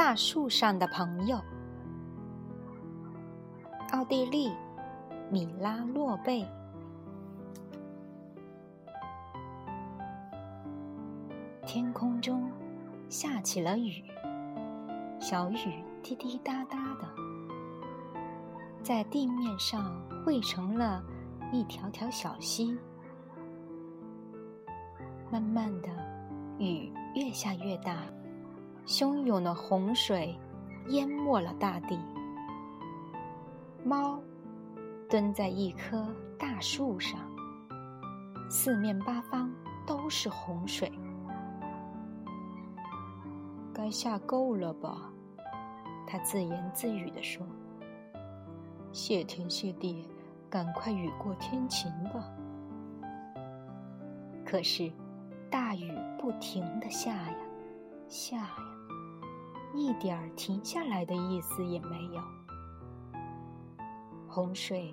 大树上的朋友。奥地利，米拉洛贝。天空中下起了雨，小雨滴滴答答的，在地面上汇成了一条条小溪。慢慢的，雨越下越大，汹涌的洪水淹没了大地。猫蹲在一棵大树上，四面八方都是洪水。该下够了吧？他自言自语地说：“谢天谢地，赶快雨过天晴吧。”可是。大雨不停的下呀，下呀，一点儿停下来的意思也没有。洪水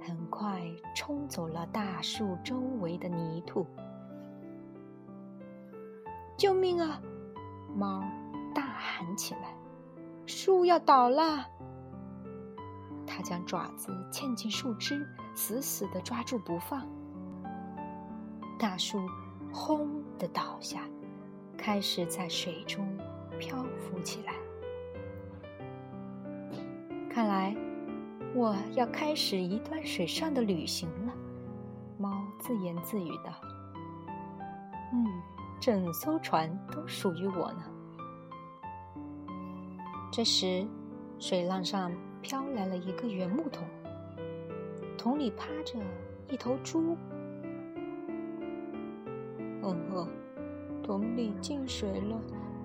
很快冲走了大树周围的泥土。救命啊！猫大喊起来：“树要倒了！”它将爪子嵌进树枝，死死的抓住不放。大树。轰的倒下，开始在水中漂浮起来。看来我要开始一段水上的旅行了，猫自言自语道：“嗯，整艘船都属于我呢。”这时，水浪上飘来了一个圆木桶，桶里趴着一头猪。嗯哼，桶里进水了，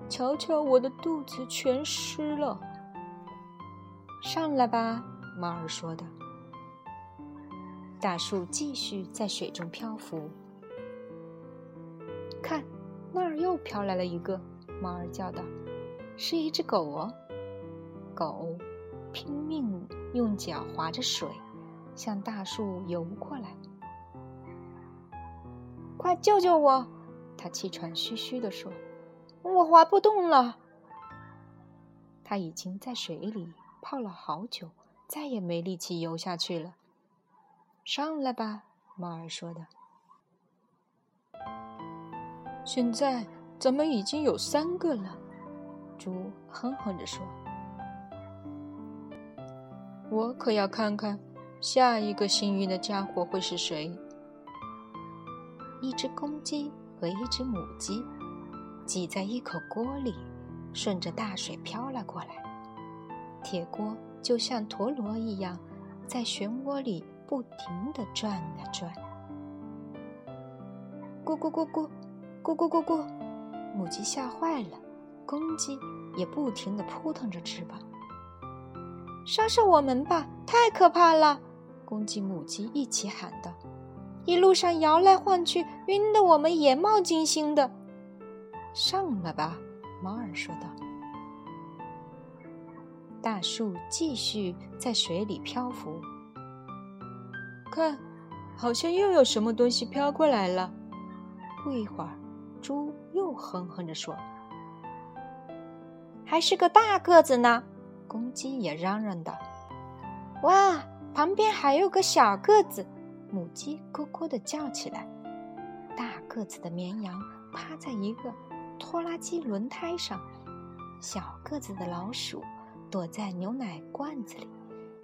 瞧瞧我的肚子全湿了。上来吧，猫儿说的。大树继续在水中漂浮。看，那儿又飘来了一个，猫儿叫道：“是一只狗哦。”狗拼命用脚划着水，向大树游过来。快救救我！他气喘吁吁地说：“我划不动了。”他已经在水里泡了好久，再也没力气游下去了。上来吧，猫儿说的。现在咱们已经有三个了，猪哼哼着说：“我可要看看下一个幸运的家伙会是谁。”一只公鸡和一只母鸡挤在一口锅里，顺着大水飘了过来。铁锅就像陀螺一样，在漩涡里不停地转啊转。咕咕咕咕，咕咕咕咕，母鸡吓坏了，公鸡也不停地扑腾着翅膀。杀杀我们吧！太可怕了！公鸡、母鸡一起喊道。一路上摇来晃去，晕得我们眼冒金星的。上了吧，猫儿说道。大树继续在水里漂浮。看，好像又有什么东西飘过来了。不一会儿，猪又哼哼着说：“还是个大个子呢。”公鸡也嚷嚷道：“哇，旁边还有个小个子。”母鸡咯咯的叫起来，大个子的绵羊趴在一个拖拉机轮胎上，小个子的老鼠躲在牛奶罐子里，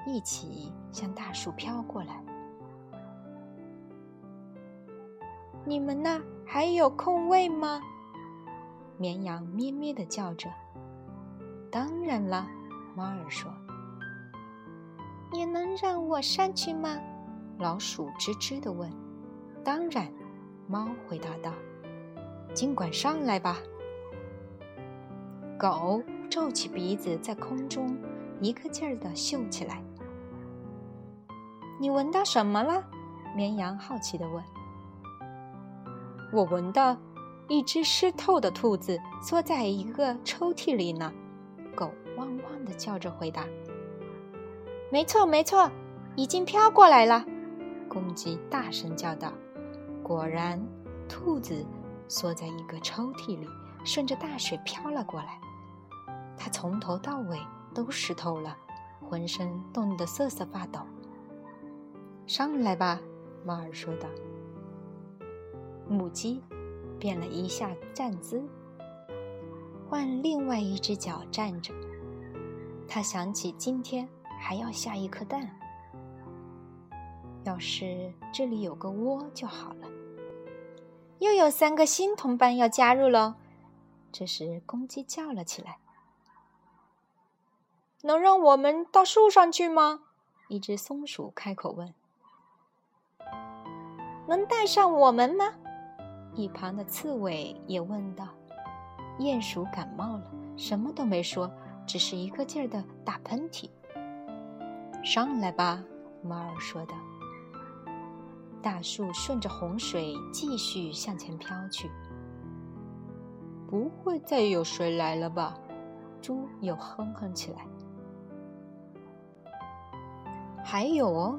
一起向大树飘过来。你们那还有空位吗？绵羊咩咩的叫着。当然了，猫儿说。你能让我上去吗？老鼠吱吱的问：“当然。”猫回答道：“尽管上来吧。”狗皱起鼻子，在空中一个劲儿的嗅起来。“你闻到什么了？”绵羊好奇的问。“我闻到一只湿透的兔子缩在一个抽屉里呢。”狗汪汪的叫着回答。“没错，没错，已经飘过来了。”公鸡大声叫道：“果然，兔子缩在一个抽屉里，顺着大水飘了过来。它从头到尾都湿透了，浑身冻得瑟瑟发抖。上来吧，猫儿说道。母鸡变了一下站姿，换另外一只脚站着。它想起今天还要下一颗蛋，要是这里有个窝就好了。又有三个新同伴要加入喽！这时，公鸡叫了起来：“能让我们到树上去吗？”一只松鼠开口问。“能带上我们吗？”一旁的刺猬也问道。鼹鼠感冒了，什么都没说，只是一个劲儿的打喷嚏。“上来吧！”猫儿说道。大树顺着洪水继续向前飘去。不会再有谁来了吧？猪又哼哼起来。还有哦，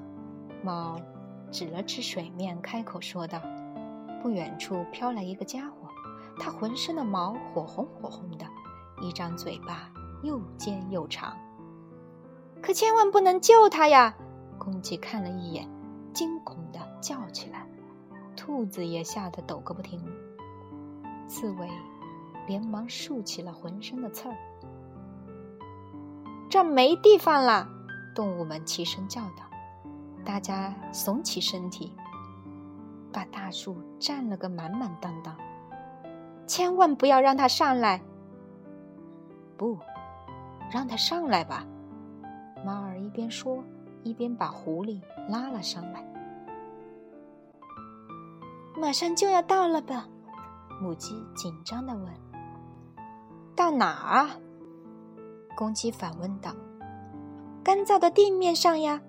猫指了指水面，开口说道：“不远处飘来一个家伙，他浑身的毛火红火红的，一张嘴巴又尖又长。可千万不能救他呀！”公鸡看了一眼，惊恐的叫起来，兔子也吓得抖个不停。刺猬。连忙竖起了浑身的刺儿，这没地方了！动物们齐声叫道。大家耸起身体，把大树占了个满满当当。千万不要让它上来！不，让它上来吧！猫儿一边说，一边把狐狸拉了上来。马上就要到了吧？母鸡紧张的问。到哪儿啊？公鸡反问道。“干燥的地面上呀。”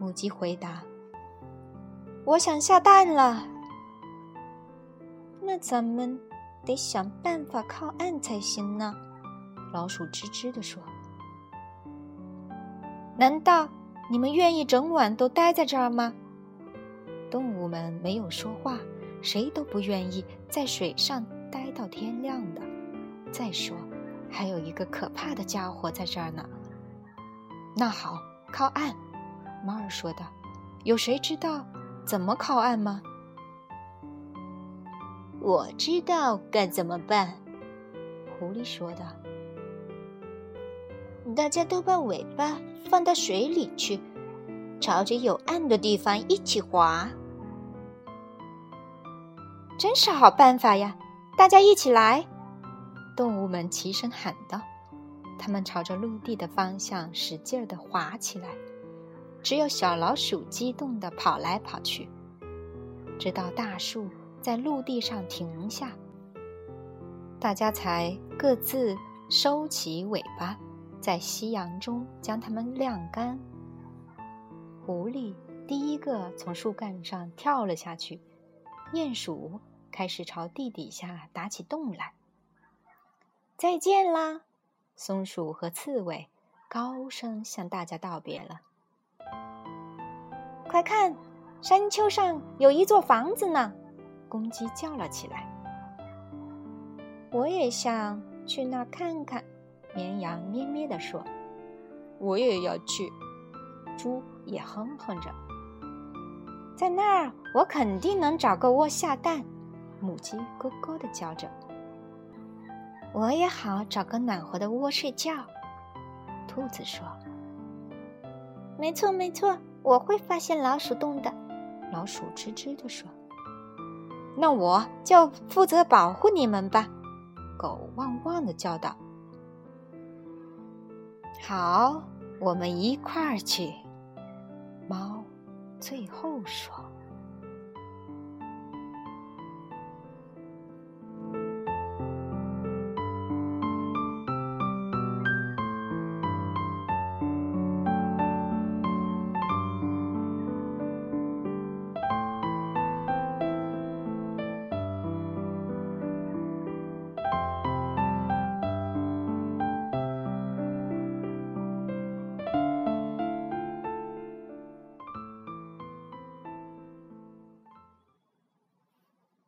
母鸡回答。“我想下蛋了。”那咱们得想办法靠岸才行呢。”老鼠吱吱地说。“难道你们愿意整晚都待在这儿吗？”动物们没有说话，谁都不愿意在水上待到天亮的。再说。还有一个可怕的家伙在这儿呢。那好，靠岸，猫儿说道。有谁知道怎么靠岸吗？我知道该怎么办，狐狸说道。大家都把尾巴放到水里去，朝着有岸的地方一起划。真是好办法呀！大家一起来。动物们齐声喊道：“他们朝着陆地的方向使劲儿地滑起来，只有小老鼠激动地跑来跑去，直到大树在陆地上停下，大家才各自收起尾巴，在夕阳中将它们晾干。狐狸第一个从树干上跳了下去，鼹鼠开始朝地底下打起洞来。”再见啦！松鼠和刺猬高声向大家道别了。快看，山丘上有一座房子呢！公鸡叫了起来。我也想去那看看。绵羊咩咩地说：“我也要去。”猪也哼哼着：“在那儿，我肯定能找个窝下蛋。”母鸡咯咯地叫着。我也好找个暖和的窝睡觉，兔子说：“没错，没错，我会发现老鼠洞的。”老鼠吱吱地说：“那我就负责保护你们吧。”狗汪汪的叫道：“好，我们一块儿去。”猫最后说。